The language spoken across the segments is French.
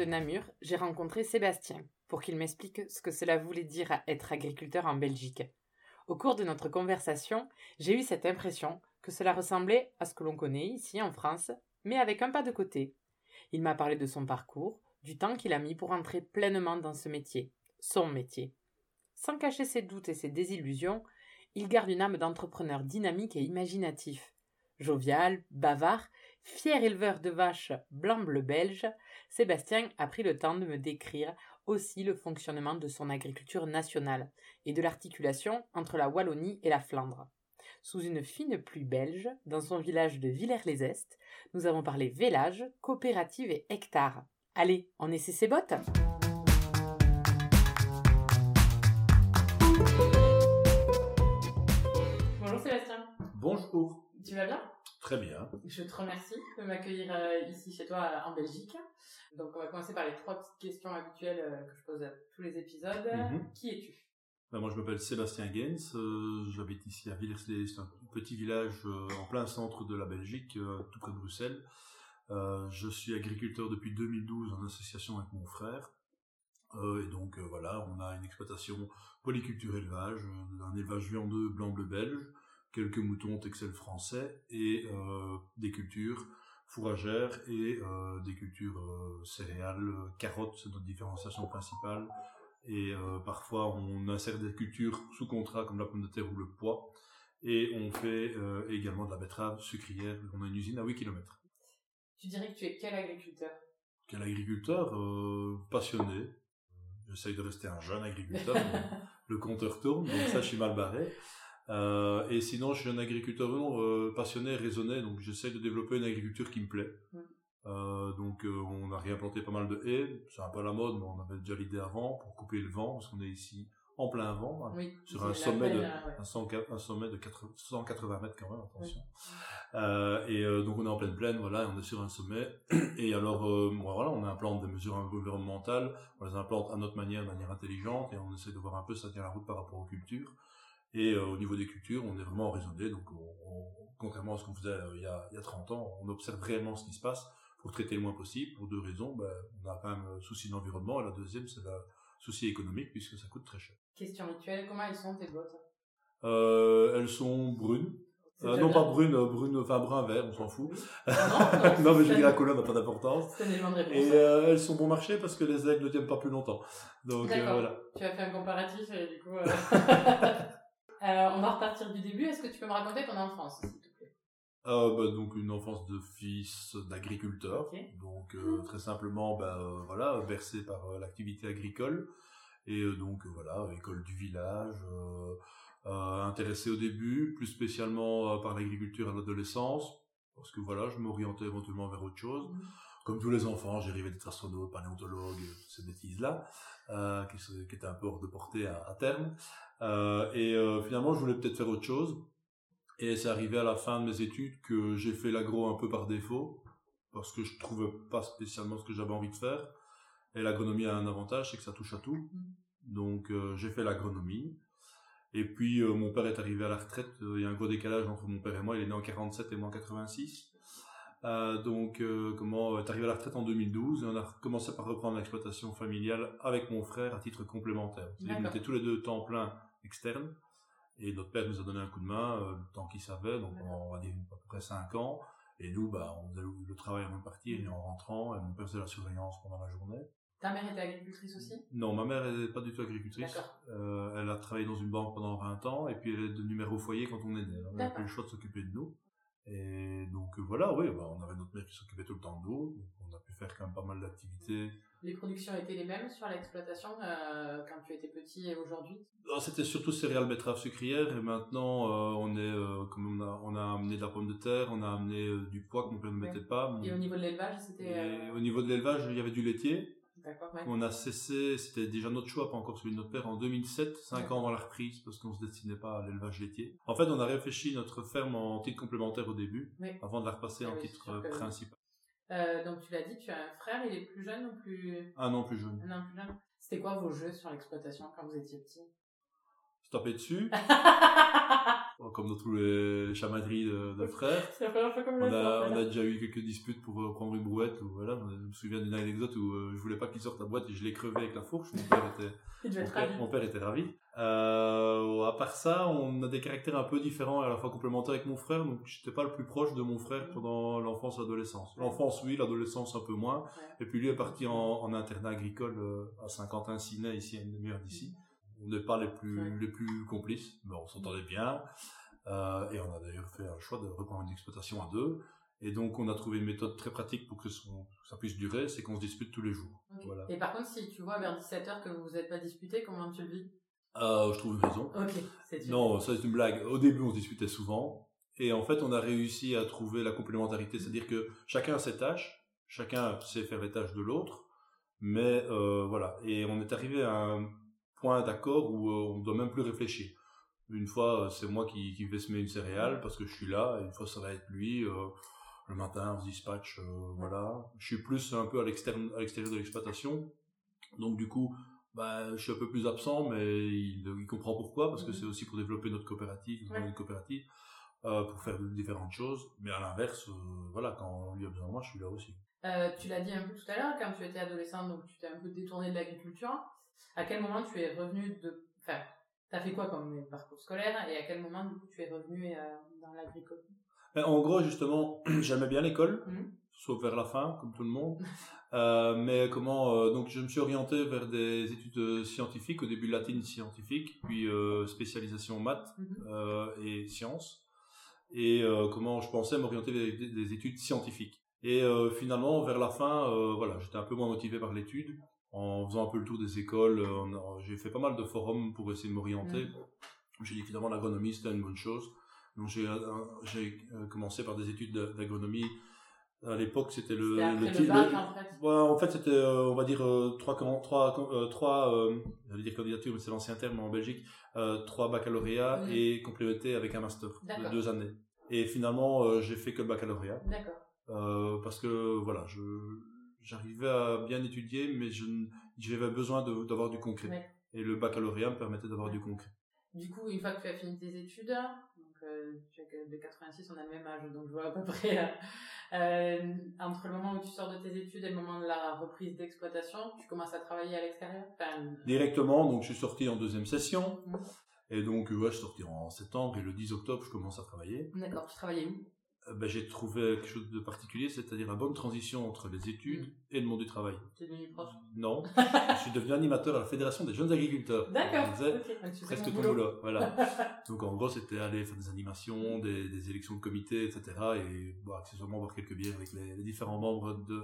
De Namur, j'ai rencontré Sébastien pour qu'il m'explique ce que cela voulait dire à être agriculteur en Belgique. Au cours de notre conversation, j'ai eu cette impression que cela ressemblait à ce que l'on connaît ici en France, mais avec un pas de côté. Il m'a parlé de son parcours, du temps qu'il a mis pour entrer pleinement dans ce métier, son métier. Sans cacher ses doutes et ses désillusions, il garde une âme d'entrepreneur dynamique et imaginatif. Jovial, bavard, fier éleveur de vaches blanc-bleu belge, Sébastien a pris le temps de me décrire aussi le fonctionnement de son agriculture nationale et de l'articulation entre la Wallonie et la Flandre. Sous une fine pluie belge, dans son village de Villers-les-Est, nous avons parlé vélage, coopérative et hectare. Allez, on essaie ses bottes Bonjour Sébastien. Bonjour. Tu vas bien Très bien. Je te remercie de m'accueillir euh, ici chez toi en Belgique. Donc on va commencer par les trois petites questions habituelles euh, que je pose à tous les épisodes. Mhm. Qui es-tu? Ben, moi, je m'appelle Sébastien Gens. euh, J'habite ici à villers c'est un petit village en plein centre de la Belgique, tout près de Bruxelles. Je suis agriculteur depuis 2012 en association avec mon frère. Et donc voilà, on a une exploitation polyculture élevage, un élevage viandeux blanc-bleu belge, quelques moutons Texel français et euh, des cultures fourragères et euh, des cultures euh, céréales, carottes, c'est notre différenciation principale. Et parfois, on insère des cultures sous contrat comme la pomme de terre ou le pois. Et on fait également de la betterave sucrière. On a une usine à 8 km. Tu dirais que tu es quel agriculteur? Quel agriculteur? Euh, passionné. J'essaye de rester un jeune agriculteur. mais le compteur tourne, donc ça, je suis mal barré. Euh, et sinon, je suis un agriculteur non, euh, passionné, raisonné, donc j'essaie de développer une agriculture qui me plaît. Euh, donc, on a réimplanté pas mal de haies. C'est un peu à la mode, mais on avait déjà l'idée avant pour couper le vent, parce qu'on est ici en plein vent, hein, Oui. sur un sommet de, belle, euh, ouais. un, 100 un sommet de 80 180 mètres quand même, attention. Euh, et euh, donc on est en pleine plaine, voilà, et on est sur un sommet. Et alors, euh, voilà, on implante des mesures environnementales, on les implante à notre manière, de manière intelligente, et on essaie de voir un peu ça tient la route par rapport aux cultures. Et euh, au niveau des cultures, on est vraiment raisonné, donc on- on- contrairement à ce qu'on faisait euh, il, y a, il y a 30 ans, on observe réellement ce qui se passe pour traiter le moins possible, pour deux raisons. Ben, on a quand même le souci d'environnement, et la deuxième, c'est le souci économique, puisque ça coûte très cher. Question rituelle, comment elles sont tes bottes? Euh, elles sont brunes. Euh, non, pas brunes, euh, brunes, enfin brun vert, on s'en fout. Ah non, non, mais je dis la couleur n'a pas d'importance. Un. Et euh, elles sont bon marché parce que les aigles ne tiennent pas plus longtemps. Donc euh, D'accord. voilà. Tu as fait un comparatif et du coup. euh, on va repartir du début. Est-ce que tu peux me raconter ton enfance, s'il te plaît? Euh, bah, donc une enfance de fils d'agriculteur. Donc euh, très simplement, bah, voilà, bercé par l'activité agricole. Et donc voilà, école du village. intéressé au début, plus spécialement par l'agriculture à l'adolescence, parce que voilà, je m'orientais éventuellement vers autre chose. comme tous les enfants, j'ai rêvé d'être astronaute, paléontologue, ces bêtises-là, euh, qui, qui étaient un peu hors de portée à, à terme. Euh, et euh, finalement, je voulais peut-être faire autre chose. Et c'est arrivé à la fin de mes études que j'ai fait l'agro un peu par défaut, parce que je trouvais pas spécialement ce que j'avais envie de faire. Et l'agronomie a un avantage, c'est que ça touche à tout. Donc euh, j'ai fait l'agronomie. Et puis euh, mon père est arrivé à la retraite. Il y a un gros décalage entre mon père et moi. Il est né en 47 et moi en 86. Euh, donc, comment est arrivé à la retraite en 2012 et on a commencé par reprendre l'exploitation familiale avec mon frère à titre complémentaire. D'accord. était tous les deux temps plein externe et notre père nous a donné un coup de main euh, le temps qu'il savait, donc on va dire à peu près 5 ans. Et nous, bah, on faisait le, travail avant de partir et en rentrant, et mon père faisait la surveillance pendant la journée. Ta mère était agricultrice aussi? Non, ma mère n'est pas du tout agricultrice. Euh, elle a travaillé dans une banque pendant 20 ans et puis elle est devenue mère au foyer quand on est né. On n'a D'accord. pas eu le choix de s'occuper de nous. Et donc euh, voilà, oui, bah, on avait notre mère qui s'occupait tout le temps de nous. Donc on a pu faire quand même pas mal d'activités. Les productions étaient les mêmes sur l'exploitation euh, quand tu étais petit et aujourd'hui? Alors, C'était surtout céréales, betteraves, sucrières et maintenant euh, on est, euh, comme on a, on a amené de la pomme de terre, on a amené du pois que mon père ne Ouais. mettait pas. Et au niveau de l'élevage, c'était. Au niveau de l'élevage, il y avait du laitier. D'accord, ouais. On a cessé, c'était déjà notre choix, pas encore celui de notre père, en 2007, cinq ans avant la reprise, parce qu'on se destinait pas à l'élevage laitier. En fait, on a réfléchi notre ferme en titre complémentaire au début, Oui. avant de la repasser Ah en oui, titre principal. Euh, donc tu l'as dit, tu as un frère, il est plus jeune ou plus... Un an plus jeune. Un an plus jeune C'était quoi vos jeux sur l'exploitation quand vous étiez petit? Se taper dessus, comme dans tous les chamailleries de, de frères. C'est la première fois qu'on On a, en on a déjà eu quelques disputes pour euh, prendre une brouette. Ou, voilà. Je me souviens d'une anecdote où euh, je voulais pas qu'il sorte la boîte et je l'ai crevé avec la fourche. Mon père était, Il mon père, ravi. mon père était ravi. Euh, part ça, on a des caractères un peu différents et à la fois complémentaires avec mon frère. Donc, j'étais pas le plus proche de mon frère pendant l'enfance et l'adolescence. L'enfance, oui, l'adolescence un peu moins. Et puis lui est parti en, en internat agricole euh, à Saint-Quentin-Sinet, ici à une demi-heure d'ici. On n'est pas les plus, Ouais. les plus complices, mais on s'entendait bien. Euh, et on a d'ailleurs fait un choix de reprendre une exploitation à deux. Et donc on a trouvé une méthode très pratique pour que son- ça puisse durer, c'est qu'on se dispute tous les jours. Voilà. Et par contre, si tu vois vers 17h que vous vous êtes pas disputé, comment tu le vis? Euh, je trouve une raison. Non, ça c'est une blague. Au début, on se disputait souvent. Et en fait, on a réussi à trouver la complémentarité. C'est-à-dire que chacun a ses tâches, chacun sait faire les tâches de l'autre. Mais euh, voilà. Et on est arrivé à un point d'accord où euh, on ne doit même plus réfléchir. Une fois, euh, c'est moi qui, qui vais semer une céréale parce que je suis là. Et une fois, ça va être lui. euh, le matin, on se dispatche. euh, voilà. Je suis plus un peu à l'extérieur de l'exploitation. Donc du coup, bah, je suis un peu plus absent, mais il, il comprend pourquoi, parce que Mhm. c'est aussi pour développer notre coopérative, Ouais. coopérative, euh, pour faire différentes choses. Mais à l'inverse, euh, voilà, quand lui a besoin de moi, je suis là aussi. Euh, tu l'as dit un peu tout à l'heure, quand tu étais adolescent, donc tu t'es un peu détourné de l'agriculture. À quel moment tu es revenu de... Enfin, t'as fait quoi comme parcours scolaire et à quel moment, du coup, tu es revenu euh, dans l'agricole? Mais en gros, justement, j'aimais bien l'école, Mhm. sauf vers la fin, comme tout le monde. Euh, mais comment euh, Donc, je me suis orienté vers des études scientifiques, au début latine scientifique, puis euh, spécialisation maths Mhm. euh, et sciences. Et comment je pensais m'orienter vers des, des études scientifiques. Et finalement, vers la fin, voilà, j'étais un peu moins motivé par l'étude. En faisant un peu le tour des écoles, j'ai fait pas mal de forums pour essayer de m'orienter. J'ai dit finalement l'agronomie c'était une bonne chose. Donc j'ai j'ai commencé par des études d'a- d'agronomie. À l'époque, c'était le, le bac, en fait. Ouais, en fait, c'était, euh, on va dire, euh, trois, trois, euh, trois euh, j'allais dire candidatures, mais c'est l'ancien terme en Belgique, euh, trois baccalauréats Mhm. et complétés avec un master de deux années. Et finalement, euh, j'ai fait que le baccalauréat, D'accord. parce que, voilà, je, j'arrivais à bien étudier, mais je, j'avais besoin de- d'avoir du concret. Ouais. Et le baccalauréat me permettait d'avoir Ouais. du concret. Du coup, une fois que tu as fini tes études, donc euh, de 86, on a le même âge, donc je vois à peu près. euh, euh, entre le moment où tu sors de tes études et le moment de la reprise d'exploitation, tu commences à travailler à l'extérieur enfin, Directement, donc je suis sorti en deuxième session. Mhm. Et donc, euh, ouais, je suis sorti en septembre et le 10 octobre, je commence à travailler. D'accord, tu travaillais où? Euh, ben, j'ai trouvé quelque chose de particulier, c'est-à-dire la bonne transition entre les études Mhm. et le monde du travail. Tu es devenu prof Non, je suis devenu animateur à la Fédération des jeunes agriculteurs. D'accord. On disait, ok, donc tu fais presque ton boulot. boulot. Voilà. Donc en gros, c'était aller faire des animations, des, des élections de comité, etc. Et bon, accessoirement boire quelques bières avec les, les différents membres de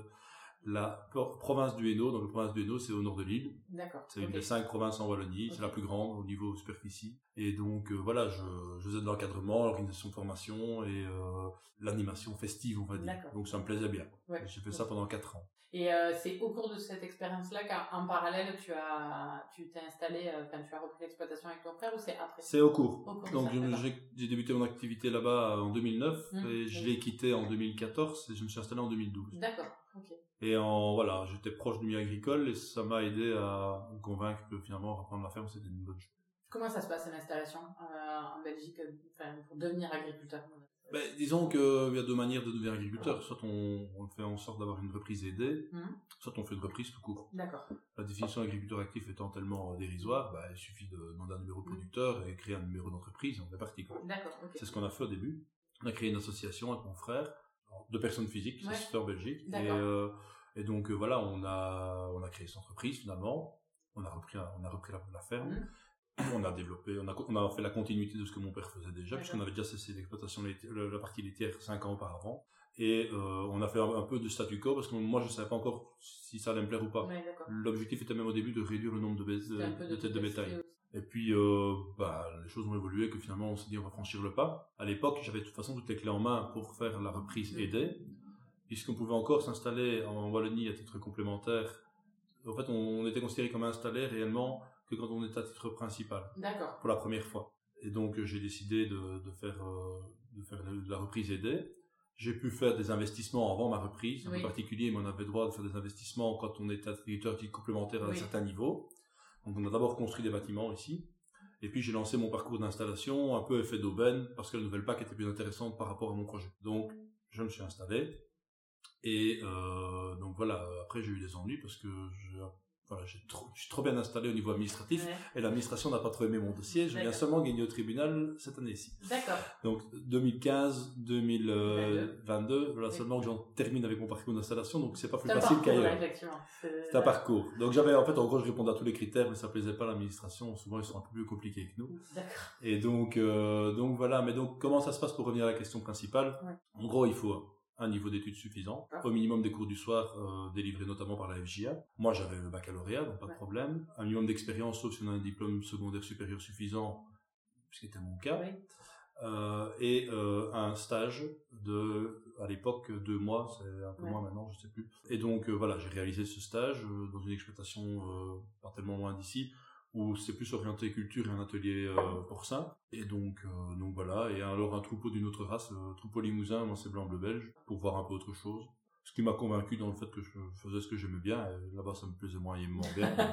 la pro- province du Hainaut. Donc la province du Hainaut, c'est au nord de l'île. D'accord. C'est une des cinq provinces en Wallonie. C'est la plus grande au niveau superficie. Et donc euh, voilà, je, je faisais de l'encadrement, l'organisation de formation et euh, l'animation festive, on va dire. Donc ça me plaisait bien. Ouais. J'ai fait ça pendant quatre ans. Et euh, c'est au cours de cette expérience-là qu'en parallèle, tu as, tu t'es installé, quand tu as repris l'exploitation avec ton frère ou c'est après? C'est au cours. Au cours de Donc j'ai débuté mon activité là-bas en 2009 Mmh, et je l'ai quitté en 2014 et je me suis installé en 2012. D'accord, ok. Et en voilà, j'étais proche du milieu agricole et ça m'a aidé à me convaincre que finalement reprendre la ferme c'était une bonne chose. Comment ça se passe l'installation euh, en Belgique pour devenir agriculteur? Ben, disons qu'il y a deux manières de devenir agriculteur. Soit on, on fait en sorte d'avoir une reprise aidée, Mhm. soit on fait une reprise tout court. D'accord. La définition d'agriculteur actif étant tellement euh, dérisoire, ben, il suffit de demander un numéro de producteur et créer un numéro d'entreprise on est parti. D'accord. C'est ce qu'on a fait au début. On a créé une association avec mon frère, de personnes physiques, ça Ouais. en Belgique. Et, euh, et donc euh, voilà, on a, on a créé cette entreprise finalement. On a repris, on a repris la, la ferme. Mhm. On a développé, on a, on a fait la continuité de ce que mon père faisait déjà, puisqu'on avait déjà cessé l'exploitation la, la partie laitière cinq ans auparavant. Et euh, on a fait un, un peu de statu quo parce que moi je ne savais pas encore si ça allait me plaire ou pas. Ouais. L'objectif était même au début de réduire le nombre de, têtes de bétail. Et puis, euh, bah, les choses ont évolué, que finalement, on s'est dit, on va franchir le pas. À l'époque, j'avais de toute façon toutes les clés en main pour faire la reprise Mhm. aidée, puisqu'on pouvait encore s'installer en Wallonie à titre complémentaire En fait, on, était considéré comme installé réellement que quand on était à titre principal. D'accord. Pour la première fois. Et donc, j'ai décidé de, de faire, de faire de la reprise aidée. J'ai pu faire des investissements avant ma reprise. En particulier, mais on avait le droit de faire des investissements quand on était attributeur complémentaire à un certain niveau. Donc, on a d'abord construit des bâtiments ici. Et puis, j'ai lancé mon parcours d'installation, un peu effet d'aubaine, parce que la nouvelle PAC était plus intéressante par rapport à mon projet. Donc, je me suis installé. Et euh, donc voilà, après j'ai eu des ennuis parce que voilà, trop, je suis trop bien installé au niveau administratif et l'administration n'a pas trop aimé mon dossier. Je viens seulement gagner au tribunal cette année-ci. D'accord. Donc 2015, 2022, voilà seulement que j'en termine avec mon parcours d'installation, donc c'est pas plus facile qu'ailleurs. C'est un parcours. Donc j'avais en fait en gros je répondais à tous les critères, mais ça plaisait pas à l'administration. Souvent ils sont un peu plus compliqués que nous. D'accord. Et donc euh, donc voilà. Mais donc comment ça se passe pour revenir à la question principale? En gros il faut un niveau d'études suffisant, ah. au minimum des cours du soir euh, délivrés notamment par la FJA. Moi, j'avais le baccalauréat, donc pas de problème. Un minimum d'expérience, sauf si on a un diplôme secondaire supérieur suffisant, ce qui était mon cas. Euh, et euh, un stage de, à l'époque, deux mois, c'est un peu moins maintenant, je sais plus. Et donc, voilà, j'ai réalisé ce stage dans une exploitation pas tellement loin d'ici, où c'est plus orienté culture et un atelier euh, porcin. Et donc, euh, donc voilà, et alors un troupeau d'une autre race, euh, troupeau limousin, moi c'est blanc-bleu belge, pour voir un peu autre chose. Ce qui m'a convaincu dans le fait que je faisais ce que j'aimais bien, là-bas ça me plaisait moyennement bien. donc,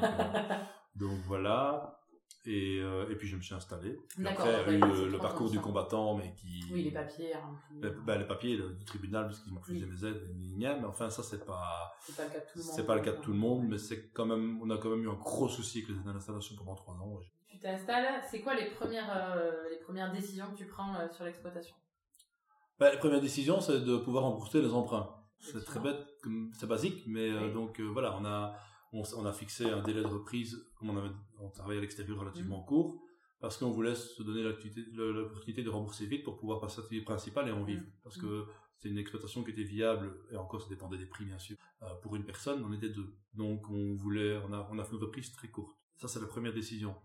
donc voilà, et, euh, et puis je me suis installé. après, il y a eu le, parcours du combattant, mais qui. Oui, les papiers. Hein, ben, les papiers du tribunal, parce qu'ils m'ont refusé mes aides, mais enfin, ça, c'est pas. C'est pas le cas de tout le monde. C'est pas le cas de tout le monde, mais c'est quand même, on a quand même eu un gros souci avec les l'installation pendant trois ans. Tu t'installes, c'est quoi les premières, euh, les premières décisions que tu prends euh, sur l'exploitation? Ben, Les premières décisions, c'est de pouvoir rembourser les emprunts. C'est très bête, c'est basique, mais donc voilà, on a on, a fixé un délai de reprise, comme on, avait, on travaillait à l'extérieur relativement mm. court, parce qu'on voulait se donner l'opportunité de rembourser vite pour pouvoir passer à l'activité principale et en vivre. Mm. Parce que c'est une exploitation qui était viable, et encore ça dépendait des prix bien sûr. Euh, pour une personne, on était deux. Donc on voulait, on a, on a fait une reprise très courte. Ça c'est la première décision.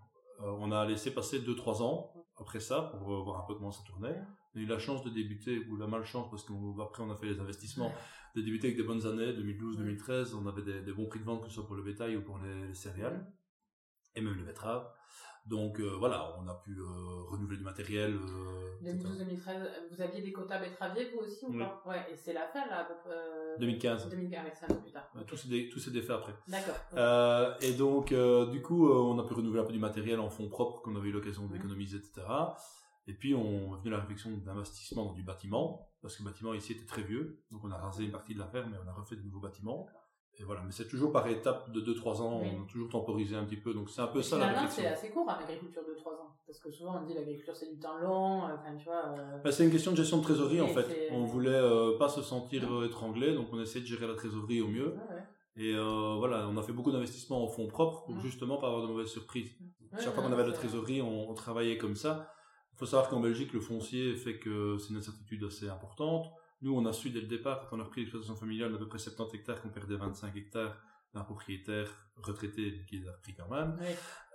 Euh, on a laissé passer deux trois ans après ça pour voir un peu comment ça tournait. On a eu la chance de débuter, ou la malchance, parce qu'après on a fait les investissements de débuter avec des bonnes années, 2012-2013, on avait des, bons prix de vente, que ce soit pour le bétail ou pour les, céréales, et même les betteraves. Donc euh, voilà, on a pu euh, renouveler du matériel. 2012-2013, euh, vous aviez des quotas betteraviers vous aussi ou pas? Ouais, et c'est la fin là 2015. 2015, ça plus tard. Tout s'est défait après. D'accord. et donc du coup, on a pu renouveler un peu du matériel en fonds propres qu'on avait eu l'occasion d'économiser, etc. Et puis on est venu à la réflexion d'investissement dans du bâtiment, parce que le bâtiment ici était très vieux, donc on a rasé une partie de la ferme et on a refait de nouveaux bâtiments. Et voilà, mais c'est toujours par étapes de 2-3 ans, on a toujours temporisé un petit peu, donc c'est un peu ça la réflexion. c'est assez court en agriculture de 3 ans, parce que souvent on dit l'agriculture c'est du temps long, euh, enfin tu vois... Euh, bah, c'est une question de gestion de trésorerie en fait, on voulait euh, pas se sentir étranglé, donc on essayait de gérer la trésorerie au mieux. Et voilà, on a fait beaucoup d'investissements en fonds propres pour justement pas avoir de mauvaises surprises. Chaque fois qu'on avait de la trésorerie, on, travaillait comme ça. Il faut savoir qu'en Belgique, le foncier fait que c'est une incertitude assez importante. Nous, on a su dès le départ, quand on a repris l'exploitation familiale d'à peu près 70 hectares, qu'on perdait 25 hectares d'un propriétaire retraité qui les a repris quand même,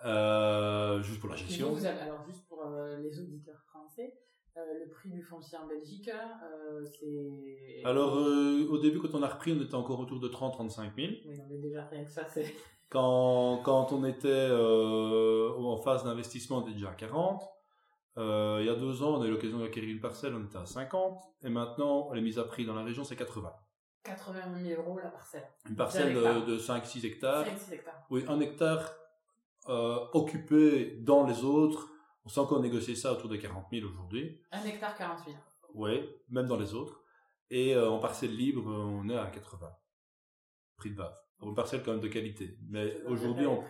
euh, juste pour la gestion. alors, juste pour euh, les auditeurs français, euh, le prix du foncier en Belgique, c'est... Alors, au début, quand on a repris, on était encore autour de 30-35 000. Oui, mais déjà, rien que ça, c'est... Quand, quand on était en phase d'investissement, on était déjà à 40. Euh, il y a deux ans, on a eu l'occasion d'acquérir une parcelle, on était à 50, et maintenant, les mises à prix dans la région, c'est 80. 80 000 euros la parcelle. Une parcelle de, 5-6 hectares. 5-6 hectares. Oui, un hectare euh, occupé dans les autres. On sait encore négocier ça autour de 40 000 aujourd'hui. Un hectare 40 000. Oui, même dans les autres. Et euh, en parcelle libre, on est à 80. Prix de base. Pour une parcelle quand même de qualité. Mais aujourd'hui, on...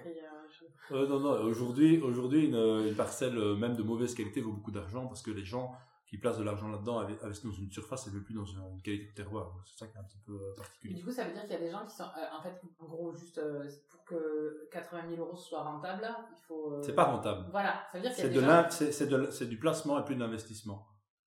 Euh, non, non, aujourd'hui, aujourd'hui, une, parcelle euh, même de mauvaise qualité vaut beaucoup d'argent parce que les gens qui placent de l'argent là-dedans investissent dans une surface et même plus dans une, qualité de terroir. C'est ça qui est un petit peu euh, particulier. du coup, ça veut dire qu'il y a des gens qui sont, en fait, en gros, juste pour que 80 000 euros soit rentable, il faut. C'est pas rentable. Voilà, ça veut dire qu'il y a des gens... c'est, du placement et plus de l'investissement.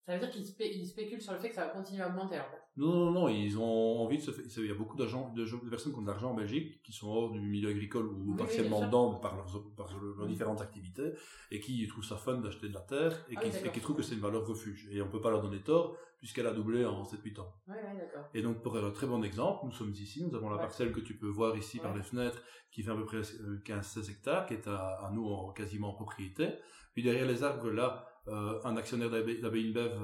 Ça veut dire qu'ils spéculent sur le fait que ça va continuer à augmenter en fait. Non, non, non, ils ont envie de se faire. Il y a beaucoup d'agents, de, de personnes qui ont de l'argent en Belgique, qui sont hors du milieu agricole ou Oui, partiellement dedans par leurs, par leurs différentes activités, et qui trouvent ça fun d'acheter de la terre, et Ah qui, oui, d'accord. et qui trouvent que c'est une valeur refuge. Et on peut pas leur donner tort, puisqu'elle a doublé en 7-8 ans. Ouais, ouais, d'accord. Et donc, pour un très bon exemple, nous sommes ici, nous avons la Ouais. parcelle que tu peux voir ici par les fenêtres, qui fait à peu près euh, 15-16 hectares, qui est à, à nous en, quasiment en propriété. Puis derrière les arbres, là, euh, un actionnaire d'Abbaye InBev,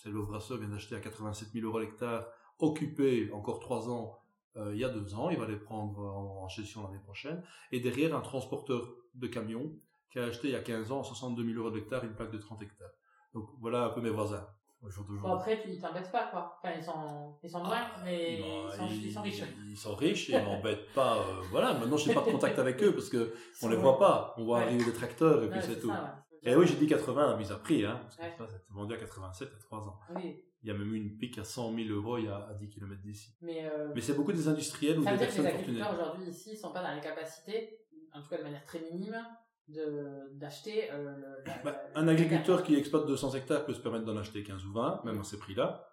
c'est le Brasseur, vient d'acheter à 87 000 euros l'hectare, occupé encore 3 ans, euh, il y a 2 ans, il va les prendre en, en gestion l'année prochaine. Et derrière, un transporteur de camions, qui a acheté il y a 15 ans, à 62 000 euros l'hectare, une plaque de 30 hectares. Donc voilà un peu mes voisins, au jour Bon, après, tu- ils t'embêtent pas, quoi. Enfin, ils sont, ils sont loin, Ah, mais bah, ils, sont, ils sont riches. Ils sont riches et ils m'embêtent pas. euh, voilà, maintenant je n'ai pas de contact avec eux parce que Ils on les voit pas. On voit Ouais. arriver des tracteurs et puis c'est tout. ça, ouais. Et oui, j'ai dit 80 à mise à prix, hein, parce que Ouais. ça, c'était vendu à 87 à 3 ans. Oui, Il y a même eu une pique à 100 000 euros il y a à 10 km d'ici. mais, euh, Mais c'est beaucoup des industriels ou ça des veut dire que personnes les fortunées. agriculteurs aujourd'hui ici sont pas dans les capacités, en tout cas de manière très minime, de d'acheter euh, le- la- Bah, la- un agriculteur qui exploite 200 hectares peut se permettre d'en acheter 15 ou 20, même à ces prix-là,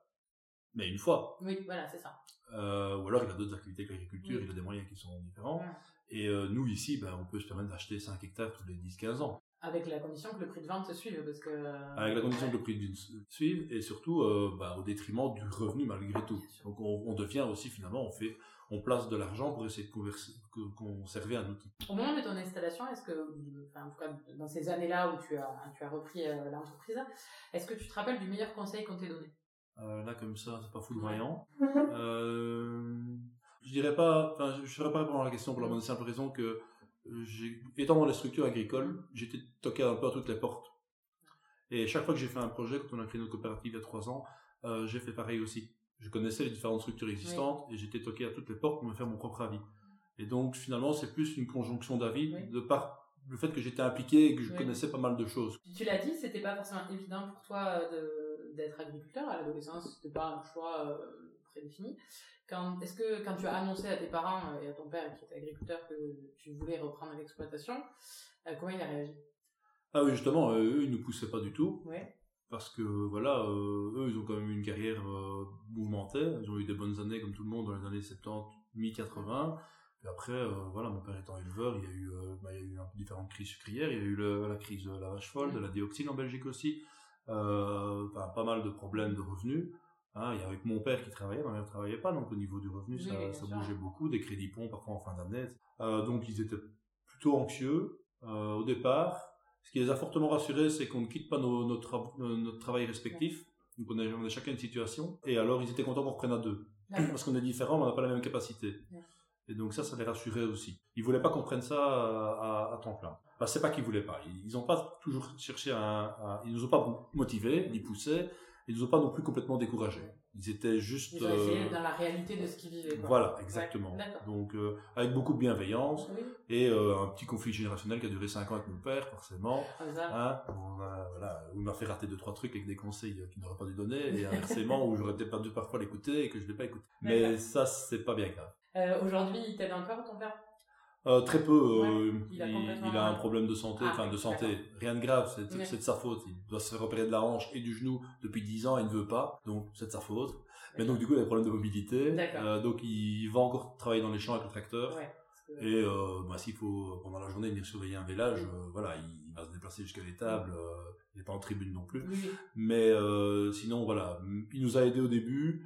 mais une fois. Oui, voilà, c'est ça. Euh, ou alors il a d'autres activités que l'agriculture, Oui. il a des moyens qui sont différents. Ouais. Et euh, nous ici, ben, on peut se permettre d'acheter 5 hectares tous les 10-15 ans. Avec la condition que le prix de vente se suive, parce que... Avec la condition que le prix d'une suive et surtout euh, bah, au détriment du revenu malgré tout. Donc on, on devient aussi finalement, on fait, on place de l'argent pour essayer de converser- conserver un outil. Au moment de ton installation, est-ce que, enfin, en tout cas, dans ces années-là où tu as, tu as repris euh, l'entreprise, est-ce que tu te rappelles du meilleur conseil qu'on t'ait donné? Euh, là comme ça, c'est pas foudroyant. Euh, je dirais pas, enfin, je ne ferai pas répondre à la question pour la bonne simple raison que euh, étant dans les structures agricoles, j'étais toqué un peu à toutes les portes. Et chaque fois que j'ai fait un projet, quand on a créé notre coopérative il y a trois ans, euh, j'ai fait pareil aussi. Je connaissais les différentes structures existantes et j'étais toqué à toutes les portes pour me faire mon propre avis. Et donc finalement, c'est plus une conjonction d'avis Oui. de par le fait que j'étais impliqué et que je Oui. connaissais pas mal de choses. Tu l'as dit, c'était pas forcément évident pour toi euh, de- d'être agriculteur à l'adolescence, c'était pas un choix euh, prédéfini. Quand, est-ce que quand tu as annoncé à tes parents euh, et à ton père qui était agriculteur que tu voulais reprendre l'exploitation, euh, comment il a réagi? Ah oui, justement, euh, eux, ils nous poussaient pas du tout. Ouais. parce que voilà, euh, eux, ils ont quand même eu une carrière euh, mouvementée. Ils ont eu des bonnes années, comme tout le monde, dans les années 70, mi-80. Puis après, euh, voilà, mon père étant éleveur, il y a eu, euh, bah, il y a eu un peu différentes crises sucrières. Il y a eu le- la crise de la vache folle, de la dioxine en Belgique aussi. Euh, pas mal de problèmes de revenus. Hein, il y avait que mon père qui travaillait, ma mère ne travaillait pas, donc au niveau du revenu, Oui, ça, bougeait beaucoup, des crédits ponts parfois en fin d'année. Euh, donc ils étaient plutôt anxieux euh, au départ. Ce qui les a fortement rassurés, c'est qu'on ne quitte pas nos, nos- notre travail respectif. Donc on a, on a chacun une situation. Et alors ils étaient contents qu'on reprenne à deux. Parce qu'on est différents, mais on n'a pas la même capacité. Et donc ça, ça les rassurait aussi. Ils voulaient pas qu'on prenne ça à, temps plein. Bah, c'est pas qu'ils voulaient pas. Ils n'ont pas toujours cherché à- Ils nous ont pas motivés, ni poussés. Ils nous ont pas non plus complètement découragés. Ils étaient juste... Ils euh, dans la réalité de ce qu'ils vivaient. quoi. voilà, exactement. Ouais. Donc euh, avec beaucoup de bienveillance Oui, et euh, un petit conflit générationnel qui a duré 5 ans avec mon père, forcément. ça. Hein, on a- voilà, où il m'a fait rater deux trois trucs avec des conseils euh, qu'il n'aurait pas dû donner et inversement où j'aurais peut-être dû parfois l'écouter et que je l'ai pas écouté. Mais ça c'est pas bien grave. Aujourd'hui, il t'aide encore, ton père? Euh, très peu. euh, Ouais, il a complètement- il a un problème de santé, Ah, enfin de santé, rien de grave, c'est Ouais. de sa faute. Il doit se faire opérer de la hanche et du genou depuis 10 ans, il ne veut pas, donc c'est de sa faute. Mais donc du coup il a des problèmes de mobilité. Euh, donc il va encore travailler dans les champs avec le tracteur. Ouais. Et euh, bah, s'il faut pendant la journée venir surveiller un village, euh, voilà, il, va se déplacer jusqu'à l'étable. euh, il n'est pas en tribune non plus. Oui. Mais sinon, voilà, il nous a aidés au début,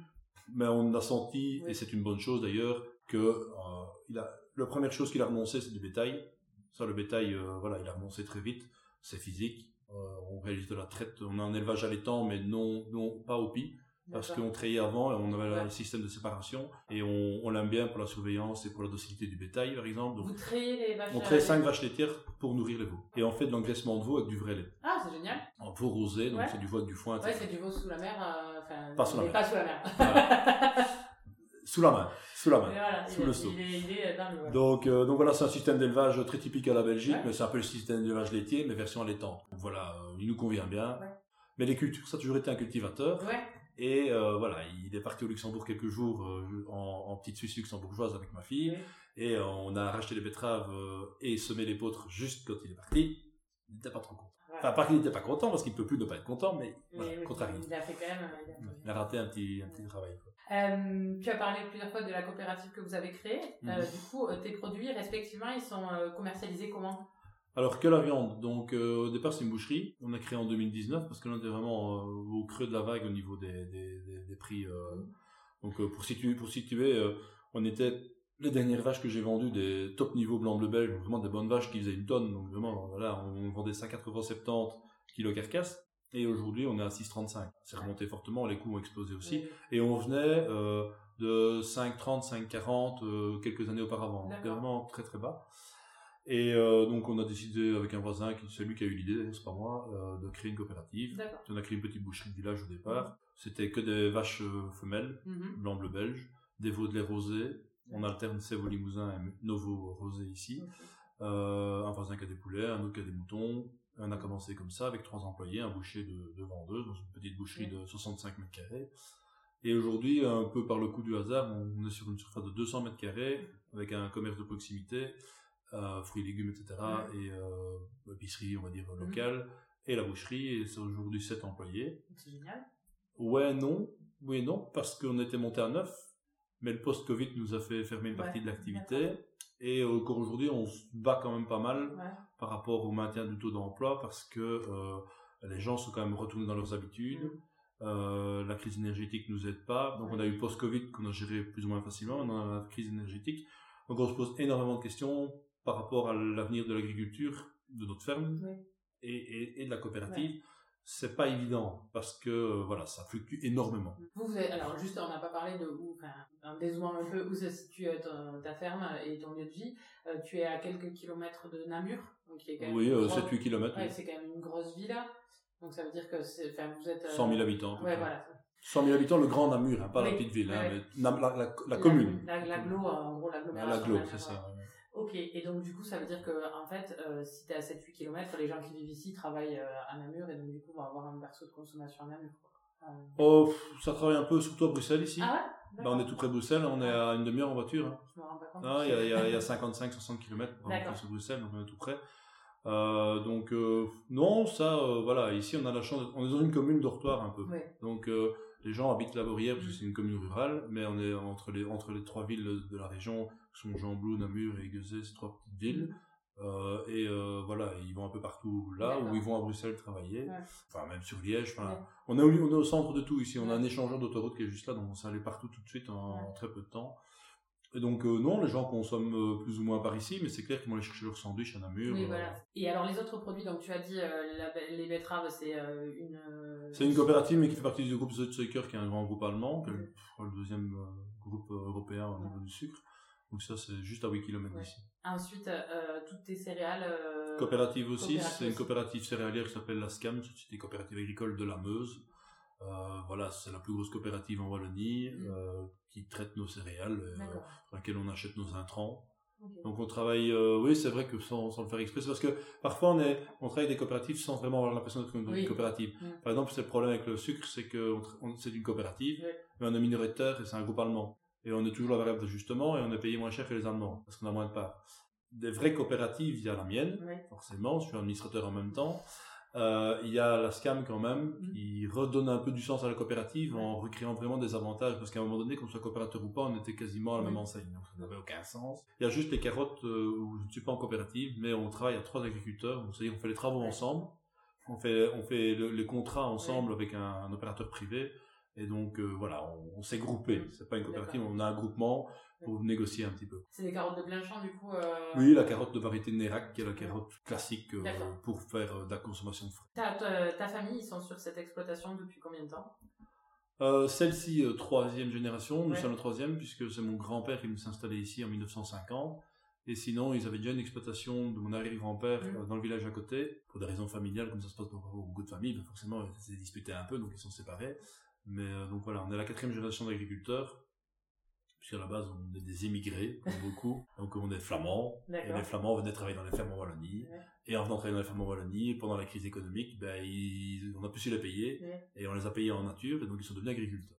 mais on a senti, Oui. et c'est une bonne chose d'ailleurs, que il a, la première chose qu'il a renoncé, c'est du bétail. Ça, le bétail, euh, voilà, il a renoncé très vite. C'est physique. Euh, on réalise de la traite. On a un élevage allaitant, mais non, non, pas au pis. Parce qu'on trayait avant, et on avait Ouais. le système de séparation, et on, on l'aime bien pour la surveillance et pour la docilité du bétail, par exemple. Donc, Vous trayez les vaches on traite lait 5 vaches laitières pour nourrir les veaux. Et on fait de l'engraissement de veau avec du vrai lait. Ah, c'est génial. En veau rosé, donc Ouais. c'est du veau avec du foin. Ouais, c'est du veau sous la mer. euh, Pas sous la mer. Pas sous la mer. Sous la main. Sous la main. Mais voilà, sous il, le seau. il il. Donc, euh, donc voilà, c'est un système d'élevage très typique à la Belgique, Ouais. mais c'est un peu le système d'élevage laitier, mais version allaitante. Donc voilà, euh, il nous convient bien. Ouais. Mais les cultures, ça a toujours été un cultivateur. Et euh, voilà, il est parti au Luxembourg quelques jours euh, en, en petite Suisse luxembourgeoise avec ma fille. Et on a racheté les betteraves et semé les potres juste quand il est parti. il n'était pas trop content. Enfin, pas qu'il n'était pas content, parce qu'il ne peut plus ne pas être content, mais, voilà, contraire. Il a fait quand même. Il a, raté un petit, un petit travail. Euh, tu as parlé plusieurs fois de la coopérative que vous avez créée. Euh, mhm. du coup, euh, tes produits, respectivement, ils sont commercialisés comment? Alors que la viande, donc au départ c'est une boucherie, on a créé en 2019 parce que l'on était vraiment au creux de la vague au niveau des, des, des, prix. Mhm. Donc pour situer, pour situer on était les dernières vaches que j'ai vendues, des top niveau blanc bleu belge, vraiment des bonnes vaches qui faisaient une tonne, donc vraiment voilà, on vendait ça à 80-70 kg carcasse. Et aujourd'hui, on est à 6,35. C'est remonté fortement, les coûts ont explosé aussi. Et on venait euh, de 5,30, 5,40 euh, quelques années auparavant. Donc vraiment très très bas. Et euh, donc on a décidé avec un voisin, c'est lui qui a eu l'idée, c'est pas moi, de créer une coopérative. On a créé une petite boucherie de village au départ. C'était que des vaches femelles, mhm. blanc bleu belge, des veaux de lait rosé. On alterne Sèvres Limousin et Novo rosé ici. un voisin qui a des poulets, un autre qui a des moutons, on a commencé comme ça avec trois employés, un boucher de, de vendeuse dans une petite boucherie de 65 mètres carrés. Et aujourd'hui, un peu par le coup du hasard, on est sur une surface de 200 mètres carrés avec un commerce de proximité, euh, fruits, légumes, etc. et euh, épicerie, on va dire mhm. locale, et la boucherie. Et c'est aujourd'hui 7 employés. C'est génial. Ouais, non, oui non, parce qu'on était monté à 9, mais le post-Covid nous a fait fermer une partie de l'activité. Et encore aujourd'hui, on se bat quand même pas mal par rapport au maintien du taux d'emploi parce que euh, les gens sont quand même retournés dans leurs habitudes. Mm. Euh, la crise énergétique nous aide pas. Donc on a eu post-Covid qu'on a géré plus ou moins facilement. On a la crise énergétique. Donc on se pose énormément de questions par rapport à l'avenir de l'agriculture, de notre ferme et, et, et, de la coopérative c'est pas évident parce que euh, voilà, ça fluctue énormément. Vous, alors juste, on n'a pas parlé de où, enfin, un un peu où se situe euh, ta ferme et ton lieu de vie. Euh, tu es à quelques kilomètres de Namur, donc qui est quand même oui, 7-8 kilomètres. Ouais, c'est quand même une grosse ville, donc ça veut dire que c'est, enfin, vous êtes 100 000 habitants. Ouais, voilà. 100 000 habitants, le grand Namur, hein, pas la petite ville, hein, mais la, la, la, commune. L'aglo, en gros, l'agglomération. L'aglo, c'est ça. Ok, et donc du coup, ça veut dire que en fait, euh, si tu es à 7-8 km, les gens qui vivent ici travaillent euh, à Namur et donc du coup vont avoir un berceau de consommation à Namur. Euh, oh, ça travaille un peu surtout à Bruxelles ici. Ah ouais? Bah, On est tout près de Bruxelles, on est à une demi-heure en voiture. Hein. Je me rends pas compte. Non, il y a, y a 55-60 km pour rentrer sur Bruxelles, donc on est tout près. Euh, donc non, ça, voilà, ici on a la chance, on est dans une commune dortoir un peu. Donc les gens habitent la Laurière parce que c'est une commune rurale, mais on est entre les entre les trois villes de la région sont Jean-Blou, Namur et ces trois petites villes. Euh, et euh, voilà, ils vont un peu partout là, ou ils vont à Bruxelles travailler, enfin même sur Liège. Enfin, on, est au, on est au centre de tout ici, on a un échangeur d'autoroute qui est juste là, donc on s'est allé partout tout de suite en, très peu de temps. Et donc euh, non, les gens consomment plus ou moins par ici, mais c'est clair qu'ils vont aller chercher leur sandwich à Namur. Oui, voilà. Et alors les autres produits, donc tu as dit les betteraves, c'est une... C'est une coopérative, mais qui fait partie du groupe Zucker, qui est un grand groupe allemand, qui est le, deuxième groupe européen au niveau du sucre. Donc ça, c'est juste à 8 km d'ici. Ensuite, euh, toutes tes céréales... Euh, coopérative aussi, c'est une coopérative céréalière qui s'appelle la SCAM, Société Coopérative Agricole de la Meuse. Euh, voilà, c'est la plus grosse coopérative en Wallonie mm. euh, qui traite nos céréales, pour laquelle on achète nos intrants. Donc on travaille, oui c'est vrai que sans, sans le faire exprès, parce que parfois on, est, on travaille avec des coopératives sans vraiment avoir l'impression d'être une coopérative. Mm. Par exemple, c'est le problème avec le sucre, c'est que c'est une coopérative, mais on est minoritaire et c'est un groupe allemand et on est toujours la variable d'ajustement et on est payé moins cher que les Allemands parce qu'on a moins de parts. Des vraies coopératives, il y a la mienne, forcément, je suis administrateur en même temps. Euh, il y a la SCAM quand même mm. qui redonne un peu du sens à la coopérative en recréant vraiment des avantages parce qu'à un moment donné, qu'on soit coopérateur ou pas, on était quasiment à la même enseigne, donc ça n'avait aucun sens. Il y a juste les carottes euh, où je ne suis pas en coopérative, mais on travaille à trois agriculteurs, c'est-à-dire on fait les travaux ensemble, on fait on fait les contrats ensemble avec un, un opérateur privé et donc euh, voilà, on, s'est groupé. C'est pas une coopérative, on a un groupement pour négocier un petit peu. C'est des carottes de Blanchamp du coup. Euh... Oui, la carotte de variété Nérac, qui est la carotte classique euh, pour faire de la consommation de fruits. Ta, ta, famille, ils sont sur cette exploitation depuis combien de temps? Celle-ci, troisième génération. Nous sommes la troisième puisque c'est mon grand-père qui nous s'est installé ici en 1950. Et sinon, ils avaient déjà une exploitation de mon arrière-grand-père mmh. dans le village à côté, pour des raisons familiales, comme ça se passe pour beaucoup de familles. forcément, ça s'est disputé un peu, donc ils sont séparés. Mais euh, donc voilà, on est la quatrième génération d'agriculteurs, puisqu'à la base on est des émigrés, comme beaucoup. donc on est flamands, et les flamands venaient travailler dans les fermes en Wallonie. Et en venant travailler dans les fermes en Wallonie, pendant la crise économique, ben, on a pu se les payer, et on les a payés en nature, et donc ils sont devenus agriculteurs.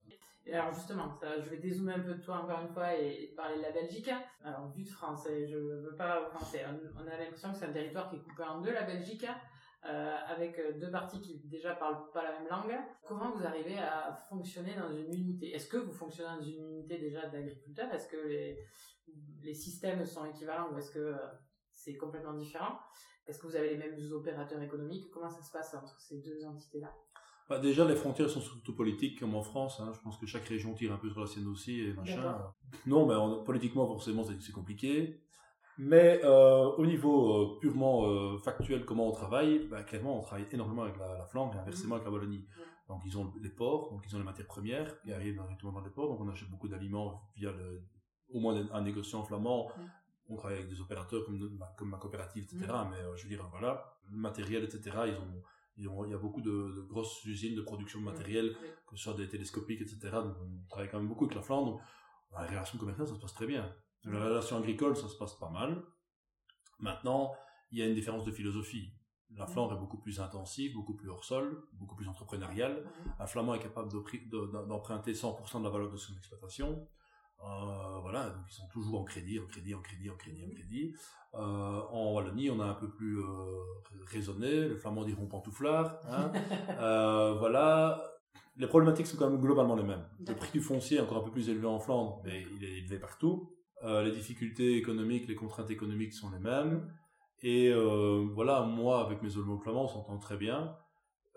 alors justement, je vais dézoomer un peu de toi encore une fois et, parler de la Belgique. Alors, vue de France, je veux pas, on a l'impression que c'est un territoire qui est coupé en deux, la Belgique. Euh, avec euh, deux parties qui déjà parlent pas la même langue. Comment vous arrivez à fonctionner dans une unité? Est-ce que vous fonctionnez dans une unité déjà d'agriculteurs? Est-ce que les, les systèmes sont équivalents ou est-ce que c'est complètement différent? Est-ce que vous avez les mêmes opérateurs économiques? Comment ça se passe entre ces deux entités-là? Bah déjà, les frontières sont surtout politiques, comme en France. Hein. Je pense que chaque région tire un peu sur la sienne aussi et machin. Non, mais politiquement, forcément, c'est compliqué. Mais euh, au niveau euh, purement euh, factuel, comment on travaille, bah, clairement, on travaille énormément avec la, Flandre et inversement avec la Wallonie. Donc, ils ont les ports, donc ils ont les matières premières qui arrivent directement dans les ports. Donc, on achète beaucoup d'aliments via le, au moins un négociant flamand. On travaille avec des opérateurs comme, comme ma coopérative, etc. Mais je veux dire, voilà, le matériel, etc. Ils ont il y a beaucoup de, grosses usines de production de matériel, que ce soit des télescopiques, etc. Donc on travaille quand même beaucoup avec la Flandre. La relation commerciale, ça se passe très bien. La relation agricole, ça se passe pas mal. Maintenant, il y a une différence de philosophie. La Flandre est beaucoup plus intensive, beaucoup plus hors sol, beaucoup plus entrepreneuriale. Un Flamand est capable d'emprunter 100% de la valeur de son exploitation. Euh, voilà, donc ils sont toujours en crédit, en crédit, en crédit, en crédit, en crédit. Euh, en Wallonie, on a un peu plus euh, raisonné, les Flamands diront pantouflard. Hein. voilà, les problématiques sont quand même globalement les mêmes. Le prix du foncier est encore un peu plus élevé en Flandre, mais il est élevé partout. Les difficultés économiques, les contraintes économiques sont les mêmes. Et voilà, moi, avec mes flamands, on s'entend très bien.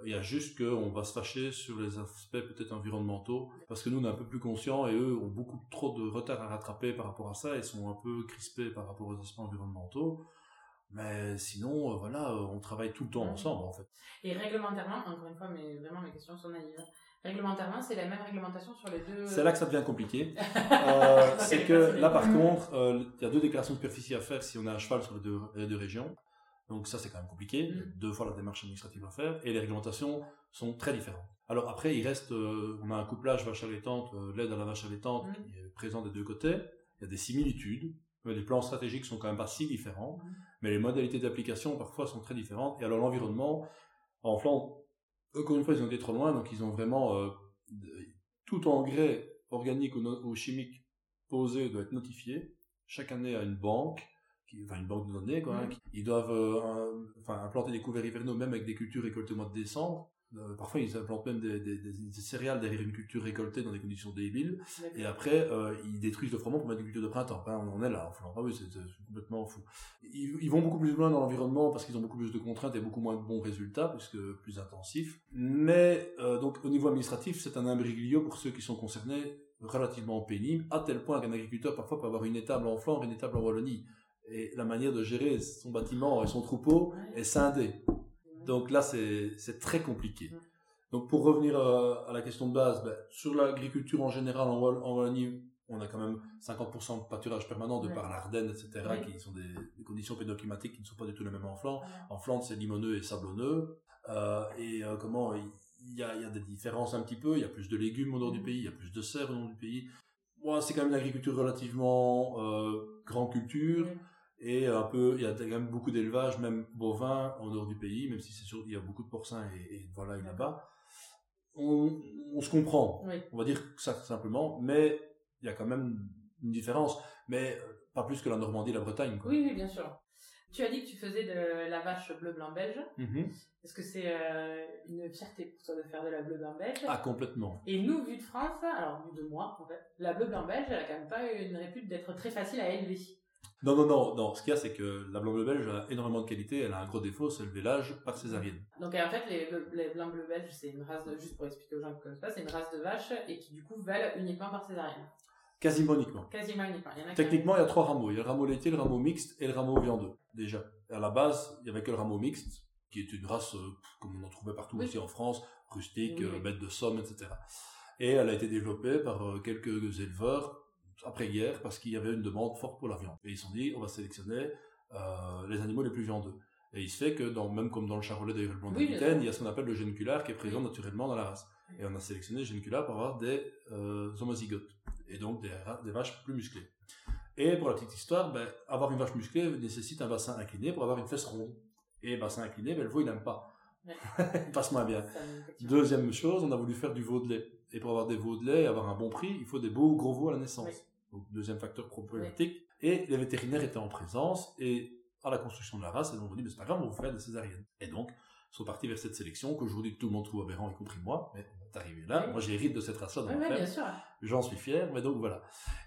Il y a juste qu'on va se fâcher sur les aspects peut-être environnementaux, parce que nous, on est un peu plus conscients et eux ont beaucoup trop de retard à rattraper par rapport à ça et sont un peu crispés par rapport aux aspects environnementaux. Mais sinon, euh, voilà, euh, on travaille tout le temps ensemble, en fait. Et réglementairement, encore une fois, mais vraiment mes questions sont naïves. Réglementairement, c'est la même réglementation sur les deux. C'est là que ça devient compliqué. euh, c'est que là, par contre, euh, il y a deux déclarations de superficie à faire si on est à cheval sur les deux, les deux régions. Donc ça, c'est quand même compliqué. Mm. Deux fois la démarche administrative à faire. Et les réglementations sont très différentes. Alors après, il reste, euh, on a un couplage vache allaitante, l'aide à la vache allaitante mm. qui est présent des deux côtés. Il y a des similitudes. Les plans stratégiques sont quand même pas si différents. Mm. Mais les modalités d'application, parfois, sont très différentes. Et alors l'environnement, en Flandre, encore une fois, ils ont été trop loin. Donc ils ont vraiment... Euh, tout engrais organique ou, chimique posé doit être notifié chaque année à une banque enfin une banque de données, quoi. Hein, ils doivent euh, enfin, implanter des couverts hivernaux même avec des cultures récoltées au mois de décembre. Euh, parfois, ils implantent même des, des, des, céréales derrière une culture récoltée dans des conditions débiles. Et après, euh, ils détruisent le froment pour mettre une culture de printemps. on en est là. Enfin, ah oui, c'est complètement fou. Ils, ils, vont beaucoup plus loin dans l'environnement parce qu'ils ont beaucoup plus de contraintes et beaucoup moins de bons résultats, puisque plus intensifs. Mais donc, au niveau administratif, c'est un imbroglio pour ceux qui sont concernés relativement pénible, à tel point qu'un agriculteur parfois peut avoir une étable en Flandre une étable en Wallonie et la manière de gérer son bâtiment et son troupeau est scindée. Donc là, c'est très compliqué. Donc pour revenir à, la question de base, ben, sur l'agriculture en général en, Wallonie, on a quand même 50% de pâturage permanent de par l'Ardenne, etc., qui sont des, conditions pédoclimatiques qui ne sont pas du tout les mêmes en Flandre. En Flandre, c'est limoneux et sablonneux. Euh, et euh, comment il y a, y a, des différences un petit peu. Il y a plus de légumes au nord du pays, il y a plus de serres au nord du pays. Moi, c'est quand même une agriculture relativement euh, grande culture. Et un peu, il y a quand même beaucoup d'élevage, même bovin, en dehors du pays, même si c'est sûr, il y a beaucoup de porcins et, et voilà, il là-bas. On, on, se comprend, on va dire ça simplement, mais il y a quand même une différence, mais euh, pas plus que la Normandie et la Bretagne. Quoi. Oui, oui, bien sûr. Tu as dit que tu faisais de la vache bleu-blanc belge. Mm-hmm. Est-ce que c'est euh, une fierté pour toi de faire de la bleu-blanc belge Ah, complètement. Et nous, vu de France, alors vu de moi, en fait, la bleu-blanc belge, elle a quand même pas une répute d'être très facile à élever. Non, non, non, non. Ce qu'il y a, c'est que la blanc bleu belge a énormément de qualité. Elle a un gros défaut, c'est le vélage par césarienne. Donc, en fait, les, les blancs bleu belges, c'est une race de, juste pour expliquer aux gens connaissent pas, c'est une race de vache et qui, du coup, valent uniquement par césarienne. Quasiment uniquement. Quasiment uniquement. Techniquement, il y a trois rameaux. Il y a le rameau laitier, le rameau mixte et le rameau viandeux, déjà. À la base, il y avait que le rameau mixte, qui est une race, euh, comme on en trouvait partout aussi en France, rustique, euh, bête de somme, etc. Et elle a été développée par euh, quelques éleveurs après-guerre parce qu'il y avait une demande forte pour la viande. Et ils se sont dit, on va sélectionner euh, les animaux les plus viandeux. Et il se fait que, dans, même comme dans le charolais de blanc il y a ce qu'on appelle le géniculaire qui est présent naturellement dans la race. Et on a sélectionné le géniculaire pour avoir des euh, homozygotes, et donc des, des, vaches plus musclées. Et pour la petite histoire, ben, avoir une vache musclée nécessite un bassin incliné pour avoir une fesse ronde. Et bassin incliné, ben, le veau, il n'aime pas. il passe moins bien. Deuxième chose, on a voulu faire du veau de lait. Et pour avoir des veaux de lait et avoir un bon prix, il faut des beaux gros veaux à la naissance. Donc, deuxième facteur problématique. Et les vétérinaires étaient en présence et à la construction de la race, ils ont dit, mais c'est pas grave, on va vous faire des césariennes. Et donc, sont partis vers cette sélection qu'aujourd'hui tout le monde trouve aberrant, y compris moi. Mais est arrivé là. Moi, j'hérite de cette race-là dans Oui, oui, ferme. bien sûr. J'en suis fier, mais donc voilà.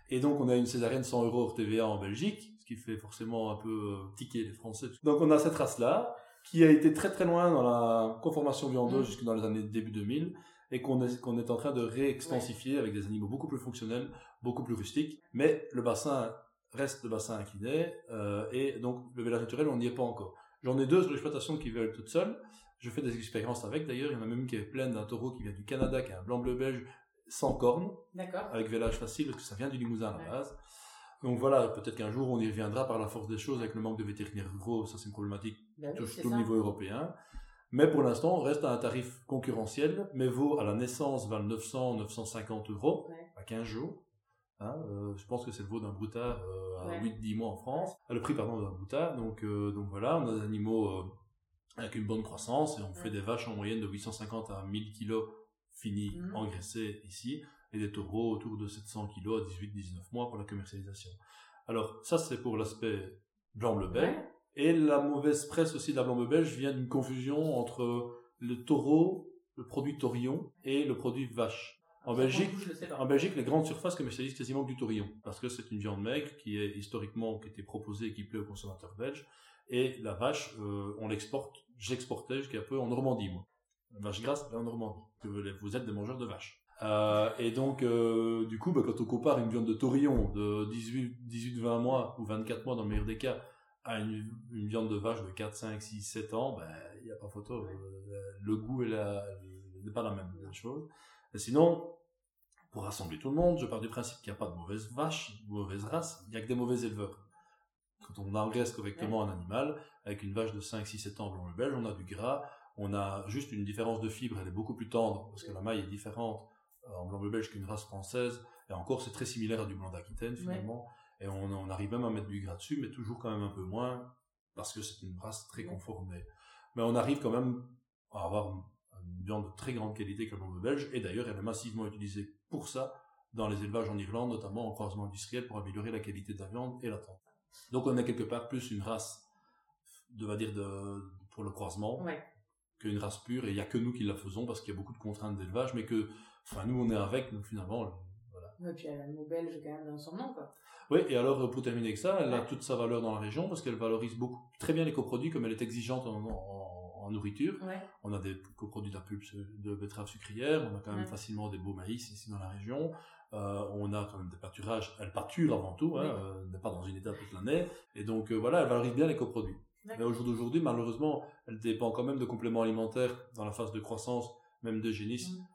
Et donc on a une césarienne 100 euros hors TVA en Belgique, ce qui fait forcément un peu euh, tiquer les Français. Donc on a cette race-là, qui a été très très loin dans la conformation viandeuse Mm. jusque dans les années début 2000, et qu'on est, qu'on est en train de réextensifier avec des animaux beaucoup plus fonctionnels, beaucoup plus rustiques. Mais le bassin reste le bassin incliné, euh, et donc le village naturel, on n'y est pas encore. J'en ai deux sur l'exploitation qui veulent toutes seules. Je fais des expériences avec d'ailleurs. Il y en a même une qui est pleine d'un taureau qui vient du Canada, qui est un blanc-bleu belge sans cornes avec vélage facile parce que ça vient du Limousin à la Ouais. base. Donc voilà, peut-être qu'un jour on y reviendra par la force des choses avec le manque de vétérinaires ruraux, ça c'est une problématique Ben oui, tout le niveau européen. Mais pour l'instant, on reste à un tarif concurrentiel, mais vaut à la naissance valent 900, 950 euros Ouais. à 15 jours. Hein, euh, je pense que c'est le vaut d'un broutard euh, à Ouais. 8-10 mois en France. Ah, le prix, pardon, d'un broutard. Donc, euh, donc voilà, on a des animaux avec une bonne croissance et on fait des vaches en moyenne de 850 à 1000 kilos finis, Mhm. engraissés ici, et des taureaux autour de 700 kilos à 18-19 mois pour la commercialisation. Alors ça, c'est pour l'aspect blanc-bleu belge. Ouais. Et la mauvaise presse aussi de la blanc belge vient d'une confusion entre le taureau, le produit taurillon et le produit vache. En Belgique, en Belgique, les grandes surfaces commercialisent quasiment que du taurillon, parce que c'est une viande maigre qui est historiquement qui était proposée et qui plaît aux consommateurs belges. Et la vache, euh, on l'exporte, j'exportais jusqu'à peu en Normandie, moi. La vache grasse, là en Normandie. Que vous êtes des mangeurs de vaches. Euh, et donc, euh, du coup, bah, quand on compare une viande de taurillon de 18-20 mois ou 24 mois dans le meilleur des cas à une, une viande de vache de 4, 5, 6, 7 ans, ben, il n'y a pas photo. Euh, Le goût n'est pas la même chose. Et sinon, pour rassembler tout le monde, je pars du principe qu'il n'y a pas de mauvaise vache, de mauvaise race, il n'y a que des mauvais éleveurs. Quand on engraisse correctement un animal, avec une vache de 5, 6, 7 ans blanc belge, on a du gras, on a juste une différence de fibre, elle est beaucoup plus tendre, parce que la maille est différente en blanc belge qu'une race française, et encore c'est très similaire à du blanc d'Aquitaine finalement, et on, on arrive même à mettre du gras dessus, mais toujours quand même un peu moins, parce que c'est une race très conformée. Mais on arrive quand même à avoir une viande de très grande qualité comme blanc bleu belge, et d'ailleurs elle est massivement utilisée pour ça dans les élevages en Irlande, notamment en croisement industriel pour améliorer la qualité de la viande et l'attente. Donc on a quelque part plus une race, de, on va dire, de, pour le croisement, Ouais. qu'une race pure, et il n'y a que nous qui la faisons parce qu'il y a beaucoup de contraintes d'élevage, mais que, enfin, nous on est avec, donc finalement, Et puis elle a mot belge quand même dans son nom, quoi. Oui, et alors pour terminer avec ça, elle a toute sa valeur dans la région parce qu'elle valorise beaucoup, très bien les coproduits, comme elle est exigeante en, en- en nourriture. Ouais. On a des coproduits de la pulpe de betterave sucrière, on a quand même Ouais. facilement des beaux maïs ici dans la région. Euh, on a quand même des pâturages, elle pâture avant tout, hein, Oui. euh, pas dans une étape toute l'année, et donc euh, voilà, elle valorise bien les coproduits. Mais au jour d'aujourd'hui, malheureusement, elle dépend quand même de compléments alimentaires dans la phase de croissance, même de génisme. Mm.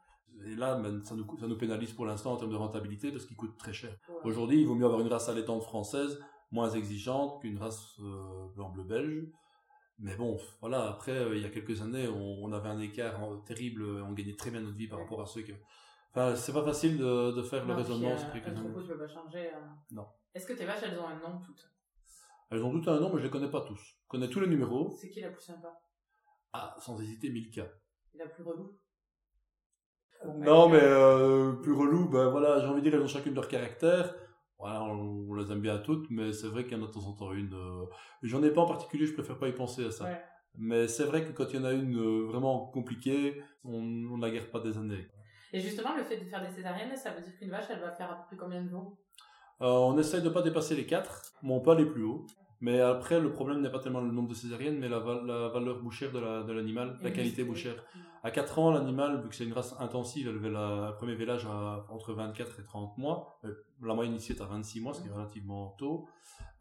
Et là, ça nous, coûte- ça nous pénalise pour l'instant en termes de rentabilité parce qu'ils coûtent très cher. Ouais. Aujourd'hui, il vaut mieux avoir une race allaitante française, moins exigeante qu'une race euh, blanc-bleu belge. Mais bon, voilà, après, euh, il y a quelques années, on, on avait un écart euh, terrible, euh, on gagnait très bien notre vie par Ouais. rapport à ceux que... Enfin, c'est pas facile de, de faire le puis, raisonnement euh, sur quelques un années. troupeau, tu peux pas changer. Non. Est-ce que tes vaches, elles ont un nom toutes? Elles ont toutes un nom, mais je les connais pas tous. Je connais tous les numéros. C'est qui la plus sympa? Ah, sans hésiter, Milka. La plus relou? Non, mais euh, plus relou, ben voilà, j'ai envie de dire, elles ont chacune leur caractère. Voilà, on, on les aime bien toutes, mais c'est vrai qu'il y en a de temps en temps une. euh, J'en ai pas en particulier, je préfère pas y penser à ça. Ouais. Mais c'est vrai que quand il y en a une euh, vraiment compliquée, on ne la garde pas des années. Et justement, le fait de faire des césariennes, ça veut dire qu'une vache, elle va faire à peu près combien de jours Euh, on essaye de pas dépasser les 4, bon pas les plus hauts. Mais après, le problème n'est pas tellement le nombre de césariennes, mais la, la valeur bouchère de la- de l'animal, la qualité bouchère. À 4 ans, l'animal, vu que c'est une race intensive, elle la, le premier vélage à entre 24 et 30 mois. Euh, La moyenne ici est à 26 mois, ce qui est relativement tôt.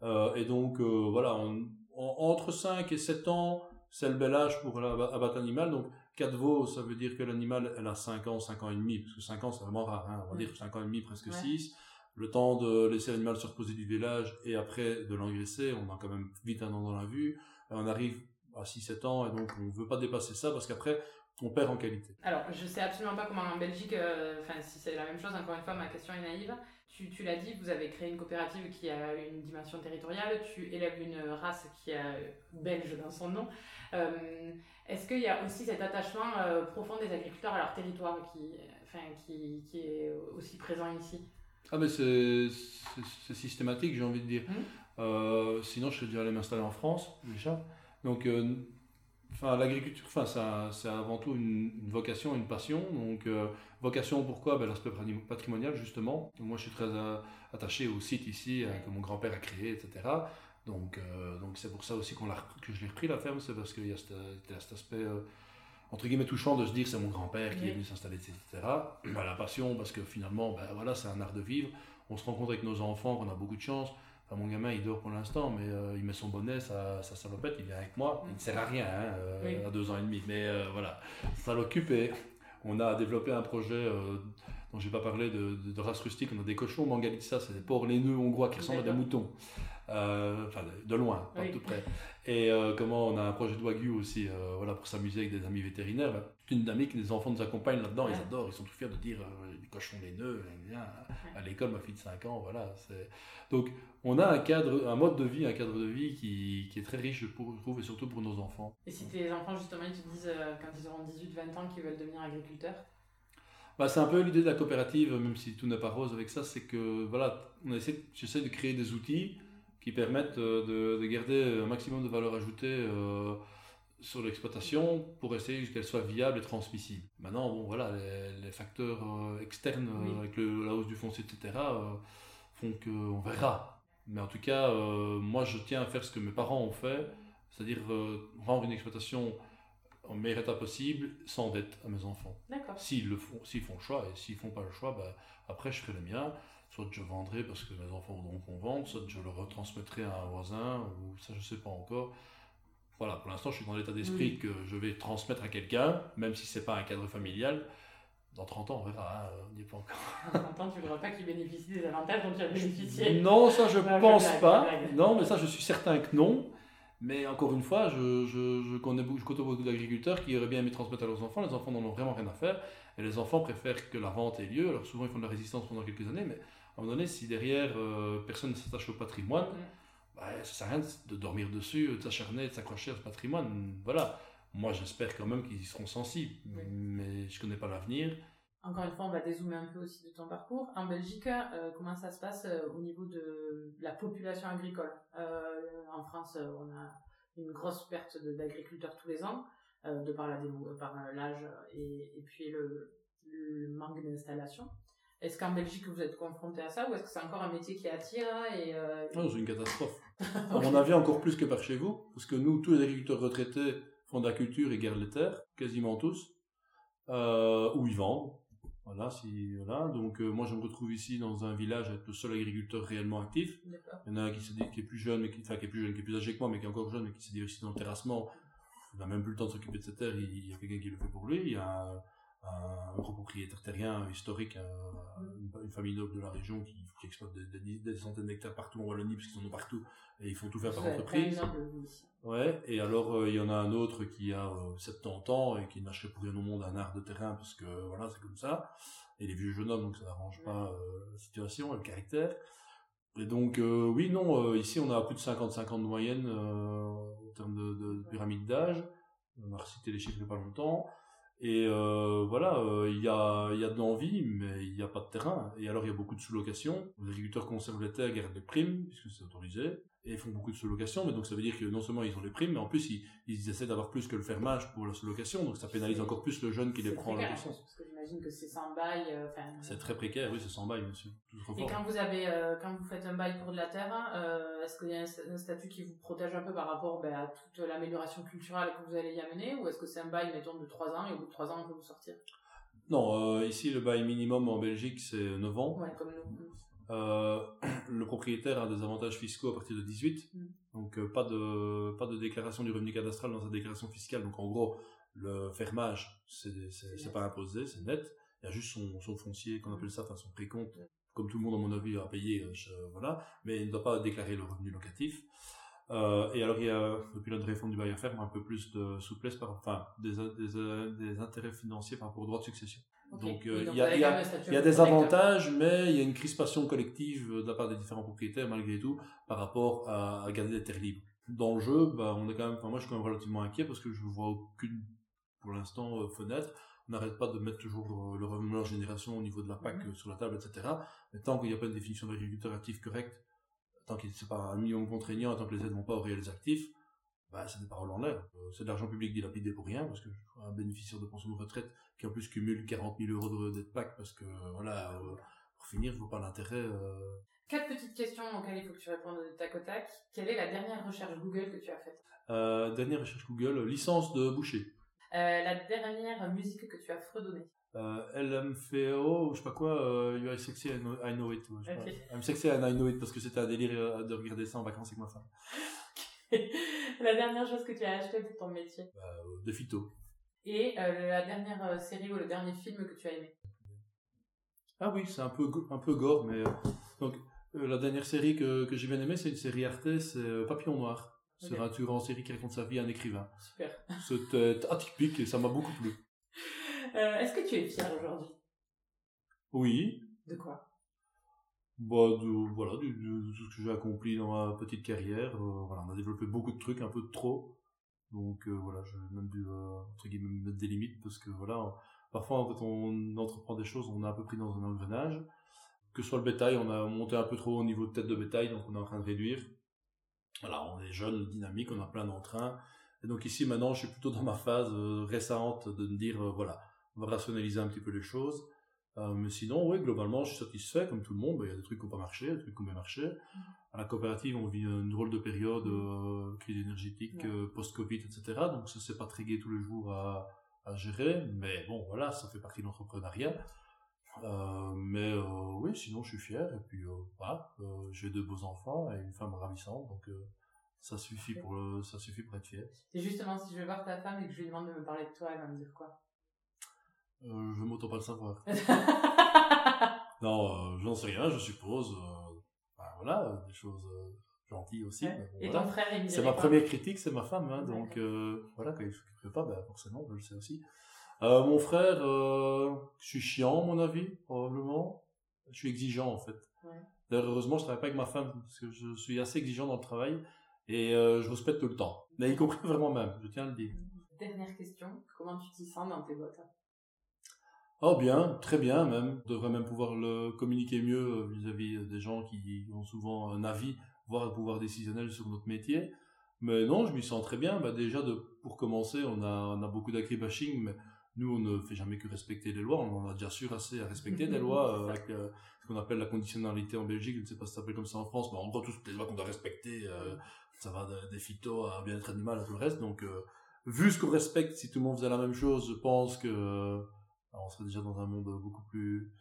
Euh, et donc, euh, voilà, on- entre 5 et 7 ans, c'est le bel âge pour abattre l'animal. Donc, 4 veaux, ça veut dire que l'animal, elle a 5 ans, 5 ans et demi, parce que 5 ans, c'est vraiment rare, hein, on va dire 5 ans et demi, presque Ouais. 6. Le temps de laisser l'animal se reposer du vélage et après de l'engraisser, on a quand même vite un an dans la vue. Et on arrive à 6-7 ans et donc on ne veut pas dépasser ça parce qu'après, on perd en qualité. Alors, je sais absolument pas comment en Belgique, euh, enfin, si c'est la même chose, encore une fois, ma question est naïve. Tu, tu l'as dit, vous avez créé une coopérative qui a une dimension territoriale, tu élèves une race qui a belge dans son nom. Euh, Est-ce qu'il y a aussi cet attachement euh, profond des agriculteurs à leur territoire qui, enfin, qui, qui est aussi présent ici? Ah mais c'est systématique, j'ai envie de dire. Mhm. Euh, sinon, je serais déjà allé m'installer en France, déjà. Donc, euh, Enfin, l'agriculture, enfin, c'est avant tout une, vocation, une passion. Donc, euh, vocation, pourquoi? Ben, L'aspect patrimonial, justement. Moi, je suis très attaché au site ici que mon grand-père a créé, etc. Donc, donc c'est pour ça aussi qu'on que je l'ai repris la ferme, c'est parce qu'il y a cet, aspect entre guillemets touchant de se dire c'est mon grand-père qui est venu s'installer, etc. Ben, la passion, parce que finalement, ben, voilà, c'est un art de vivre. On se rend compte avec nos enfants qu'on a beaucoup de chance mon gamin, il dort pour l'instant, mais euh, il met son bonnet, sa, sa salopette, il vient avec moi. Il ne sert à rien hein, euh, à deux ans et demi, mais euh, voilà, ça l'occupe et on a développé un projet dont je n'ai pas parlé de, de, race rustique. On a des cochons Mangalitsa, c'est des porcs laineux hongrois qui ressemblent à des moutons. Enfin, de loin, pas tout près. Et comment on a un projet de Wagyu aussi, voilà, pour s'amuser avec des amis vétérinaires. Une amie que les enfants nous accompagnent là-dedans, ils adorent, ils sont tout fiers de dire des cochons laineux, à l'école, ma fille de 5 ans, voilà. Donc, on a un cadre, un mode de vie, un cadre de vie qui, est très riche, je trouve, et surtout pour nos enfants. Et si tes enfants, justement, ils te disent, euh, quand ils auront 18-20 ans, qu'ils veulent devenir agriculteurs? Bah, C'est un peu l'idée de la coopérative, même si tout n'est pas rose avec ça, c'est que, voilà, on essaie, j'essaie de créer des outils qui permettent euh, de, garder un maximum de valeur ajoutée euh, sur l'exploitation pour essayer qu'elle soit viable et transmissible. Maintenant, bon, voilà, les, facteurs externes, avec la hausse du foncier, etc., font qu'on verra mais en tout cas, euh, moi, je tiens à faire ce que mes parents ont fait, c'est-à-dire euh, rendre une exploitation en meilleur état possible, sans dette à mes enfants. S'ils le font, s'ils font le choix, et s'ils font pas le choix, bah, après, je ferai le mien. Soit je vendrai parce que mes enfants voudront qu'on vende, soit je le retransmettrai à un voisin, ou ça, je sais pas encore. Voilà, pour l'instant, je suis dans l'état d'esprit que je vais transmettre à quelqu'un, même si c'est pas un cadre familial. Dans 30 ans, on verra, hein, on n'y est pas encore. Dans 30 ans, tu ne voudras pas qu'il bénéficie des avantages dont tu as bénéficié Non, ça je ne pense pas. Non, mais ça je suis certain que non. Mais encore une fois, je, je, je connais beaucoup, je côtoie beaucoup d'agriculteurs qui auraient bien aimé transmettre à leurs enfants. Les enfants n'en ont vraiment rien à faire. Et les enfants préfèrent que la vente ait lieu. Alors souvent, ils font de la résistance pendant quelques années. Mais à un moment donné, si derrière, euh, personne ne s'attache au patrimoine, mm. bah, ça sert à rien de dormir dessus, de s'acharner, de s'accrocher à ce patrimoine. Voilà. Moi, j'espère quand même qu'ils seront sensibles, mais je ne connais pas l'avenir. Encore une fois, on va dézoomer un peu aussi de ton parcours. En Belgique, euh, comment ça se passe euh, au niveau de la population agricole? En France, on a une grosse perte d'agriculteurs tous les ans, de par l'âge et, et, puis le, manque d'installation. Est-ce qu'en Belgique, vous êtes confronté à ça ou est-ce que c'est encore un métier qui attire et Non, c'est une catastrophe. À mon avis, encore plus que par chez vous, parce que nous, tous les agriculteurs retraités font de la culture et gardent les terres, quasiment tous, ou ils vendent voilà, si, voilà. Donc, euh, moi, je me retrouve ici dans un village avec le seul agriculteur réellement actif. Il y en a un qui, se dit, qui est plus jeune, mais qui, enfin, qui est plus jeune, qui est plus âgé que moi, mais qui est encore jeune, mais qui s'est dit aussi dans le terrassement. Il n'a même plus le temps de s'occuper de cette terre, il, y a quelqu'un qui le fait pour lui. Il y a un, un propriétaire terrien historique, une, famille noble de la région qui, qui exploite des, centaines d'hectares partout en Wallonie, parce qu'ils en ont partout, et ils font tout faire par entreprise. Ouais, et alors euh, il y en a un autre qui a 70 euh, ans et qui n'achète pour rien au monde un art de terrain, parce que voilà, c'est comme ça. Et les vieux jeunes hommes, donc ça n'arrange pas euh, la situation, le caractère. Et donc, oui, non, ici on a plus de 50-50 de moyenne en termes de, de pyramide d'âge. On a recité les chiffres il n'y a pas longtemps. Et euh, voilà, euh, il y, a, y a de l'envie, mais il n'y a pas de terrain. Et alors, il y a beaucoup de sous-locations. Les agriculteurs conservent les terres, gardent les primes, puisque c'est autorisé et font beaucoup de sous-location, mais donc ça veut dire que non seulement ils ont les primes, mais en plus ils, ils essaient d'avoir plus que le fermage pour la sous-location, donc ça pénalise encore plus le jeune qui les prend en location. Parce que j'imagine que c'est sans bail. Euh, c'est très précaire, oui, c'est sans bail, monsieur. Et quand vous avez, euh, quand vous faites un bail pour de la terre, euh, est-ce qu'il y a un, statut qui vous protège un peu par rapport ben, à toute l'amélioration culturelle que vous allez y amener, ou est-ce que c'est un bail, mettons, de 3 ans, et au bout de 3 ans on peut vous sortir? Non, ici le bail minimum en Belgique c'est 9 ans. Ouais, comme nous. Euh, le propriétaire a des avantages fiscaux à partir de 18, mm. donc euh, pas de pas de déclaration du revenu cadastral dans sa déclaration fiscale. Donc en gros, le fermage c'est pas imposé, c'est net. Il y a juste son, son foncier qu'on appelle ça, enfin son précompte, comme tout le monde à mon avis a payé, euh, voilà, mais il ne doit pas déclarer le revenu locatif. Euh, et alors, il y a, depuis la réforme du bail à faire, un peu plus de souplesse, par, enfin, des, des, des intérêts financiers par rapport au droit de succession. Donc, euh, il y a, y a, y a des avantages, mais il y a une crispation collective de la part des différents propriétaires, malgré tout, par rapport à, à garder des terres libres. Dans le jeu, bah, on est quand même, enfin, moi, je suis quand même relativement inquiet parce que je ne vois aucune, pour l'instant, euh, fenêtre. On n'arrête pas de mettre toujours le revenu de génération au niveau de la PAC mhm. sur la table, etc. Mais tant qu'il n'y a pas une définition d'agriculteur actif correcte, tant que c'est pas un million contraignant, tant que les aides vont pas aux réels actifs, bah, c'est des paroles en l'air. Euh, c'est de l'argent public dilapidé pour rien, parce que un bénéficiaire de pension de retraite qui en plus cumule 40 000 euros de dette PAC, parce que voilà, euh, pour finir, je vois pas l'intérêt. Euh. Quatre petites questions auxquelles il faut que tu répondes de tac au tac. Quelle est la dernière recherche Google que tu as faite? Dernière recherche Google, licence de boucher. La dernière musique que tu as fredonnée euh, LMFAO, je sais pas quoi, euh, You are sexy, I know, I know it. I'm sexy and I know it parce que c'était un délire de regarder ça en vacances avec ma femme. la dernière chose que tu as acheté pour ton métier bah, euh, De phyto. Et euh, la dernière euh, série ou le dernier film que tu as aimé Ah oui, c'est un peu, un peu gore, mais. donc, la dernière série que, que j'ai bien aimée, c'est une série Arte, c'est Papillon Noir. C'est un tueur en série qui raconte sa vie à un écrivain. Super. C'était atypique et ça m'a beaucoup plu. Est-ce que tu es fier aujourd'hui? Oui. De quoi? Bah, de, voilà, de, tout ce que j'ai accompli dans ma petite carrière. Euh, voilà, on a développé beaucoup de trucs, un peu de trop. Donc euh, voilà, j'ai même dû euh, entre guillemets mettre des limites parce que voilà, parfois quand on entreprend des choses, on est un peu pris dans un engrenage. Que ce soit le bétail, on a monté un peu trop au niveau de tête de bétail, donc on est en train de réduire. Voilà, on est jeune, dynamique, on a plein d'entrain. Et donc ici maintenant, je suis plutôt dans ma phase récente de me dire voilà, on va rationaliser un petit peu les choses. Euh, mais sinon, oui, globalement, je suis satisfait, comme tout le monde. Bah, il y a des trucs qui n'ont pas marché, des trucs qui ont bien marché. Mm. À la coopérative, on vit une drôle de période, euh, crise énergétique, euh, post-Covid, etc. Donc, ça, c'est pas très gai tous les jours à, à, gérer. Mais bon, voilà, ça fait partie de l'entrepreneuriat. Euh, mais oui, sinon, je suis fier. Et puis, voilà, j'ai deux beaux enfants et une femme ravissante. Donc, ça suffit, pour, ça suffit pour être fier. Et justement, si je vais voir ta femme et que je lui demande de me parler de toi, elle va me dire quoi? Euh, je m'auto pas le savoir. non, euh, j'en sais rien, je suppose. Euh, voilà, des choses gentilles aussi. Et ton frère, C'est ma première critique, c'est ma femme. Hein, donc voilà, quand il ne pas, ben, forcément, je le sais aussi. Mon frère, je suis chiant, à mon avis, probablement. Je suis exigeant, en fait. D'ailleurs, heureusement, je travaille pas avec ma femme, parce que je suis assez exigeant dans le travail, et je respecte tout le temps. Mais y compris vraiment même, je tiens à le dire. Dernière question, comment tu t'y sens dans tes bottes? Oh bien, très bien même. On devrait même pouvoir le communiquer mieux euh, vis-à-vis des gens qui ont souvent un avis, voire un pouvoir décisionnel sur notre métier. Mais non, je m'y sens très bien. Bah déjà, de, pour commencer, on a, on a beaucoup d'agribashing, mais nous, on ne fait jamais que respecter les lois. On en a déjà sûr assez à respecter des lois, euh, avec euh, ce qu'on appelle la conditionnalité en Belgique. Je ne sais pas si ça s'appelle comme ça en France, mais en gros, toutes les lois qu'on doit respecter, ça va des phytos à bien-être animal à tout le reste. Donc, vu ce qu'on respecte, si tout le monde faisait la même chose, je pense que on serait déjà dans un monde beaucoup plus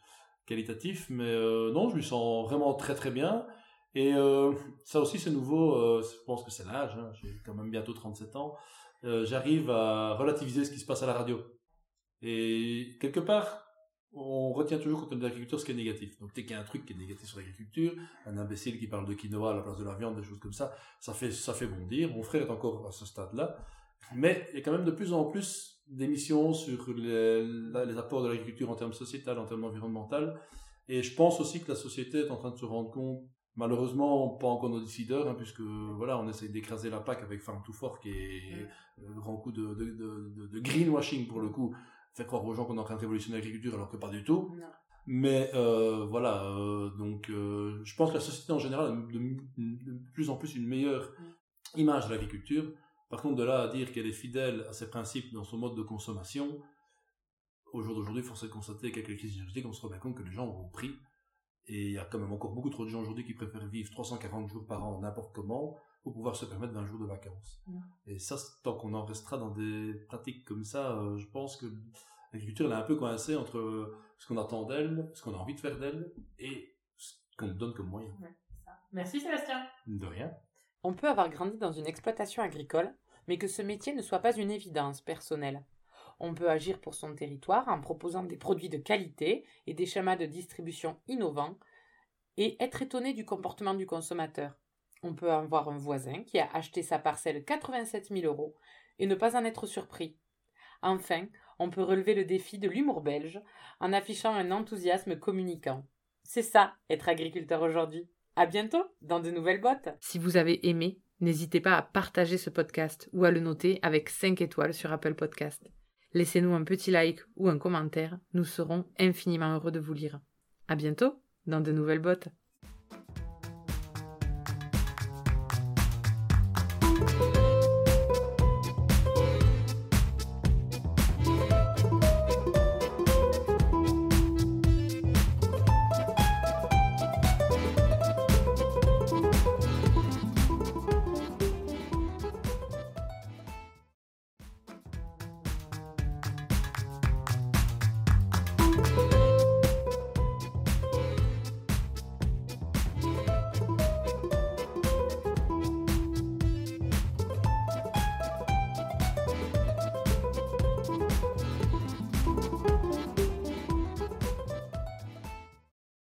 qualitatif, mais euh, non, je me sens vraiment très très bien. Et euh, ça aussi c'est nouveau, euh, je pense que c'est l'âge, hein, j'ai quand même bientôt 37 ans, j'arrive à relativiser ce qui se passe à la radio. Et quelque part, on retient toujours quand on est agriculteur ce qui est négatif. Donc dès qu'il y a un truc qui est négatif sur l'agriculture, un imbécile qui parle de quinoa à la place de la viande, des choses comme ça, ça fait, ça fait bondir. Mon frère est encore à ce stade-là. Mais il y a quand même de plus en plus d'émissions sur les, les, apports de l'agriculture en termes sociétal, en termes environnemental. Et je pense aussi que la société est en train de se rendre compte, malheureusement pas encore nos décideurs, hein, puisque voilà, on essaye d'écraser la PAC avec Farm to Fork et un grand coup de, de, de, de, greenwashing pour le coup, faire croire aux gens qu'on est en train de révolutionner l'agriculture alors que pas du tout. Mais euh, voilà, euh, donc euh, je pense que la société en général a de, plus en plus une meilleure image de l'agriculture. Par contre, de là à dire qu'elle est fidèle à ses principes dans son mode de consommation, au jour d'aujourd'hui, force est de constater qu'avec les crises énergétiques, on se rend bien compte que les gens ont pris. Et il y a quand même encore beaucoup trop de gens aujourd'hui qui préfèrent vivre 340 jours par an n'importe comment pour pouvoir se permettre 20 jours de vacances. Et ça, tant qu'on en restera dans des pratiques comme ça, euh, je pense que l'agriculture est un peu coincée entre ce qu'on attend d'elle, ce qu'on a envie de faire d'elle et ce qu'on donne comme moyen. Merci Sébastien. De rien. On peut avoir grandi dans une exploitation agricole, mais que ce métier ne soit pas une évidence personnelle. On peut agir pour son territoire en proposant des produits de qualité et des schémas de distribution innovants et être étonné du comportement du consommateur. On peut avoir un voisin qui a acheté sa parcelle 87 000 euros et ne pas en être surpris. Enfin, on peut relever le défi de l'humour belge en affichant un enthousiasme communicant. C'est ça, être agriculteur aujourd'hui. À bientôt dans de nouvelles bottes. Si vous avez aimé, n'hésitez pas à partager ce podcast ou à le noter avec 5 étoiles sur Apple Podcast. Laissez-nous un petit like ou un commentaire, nous serons infiniment heureux de vous lire. À bientôt dans de nouvelles bottes.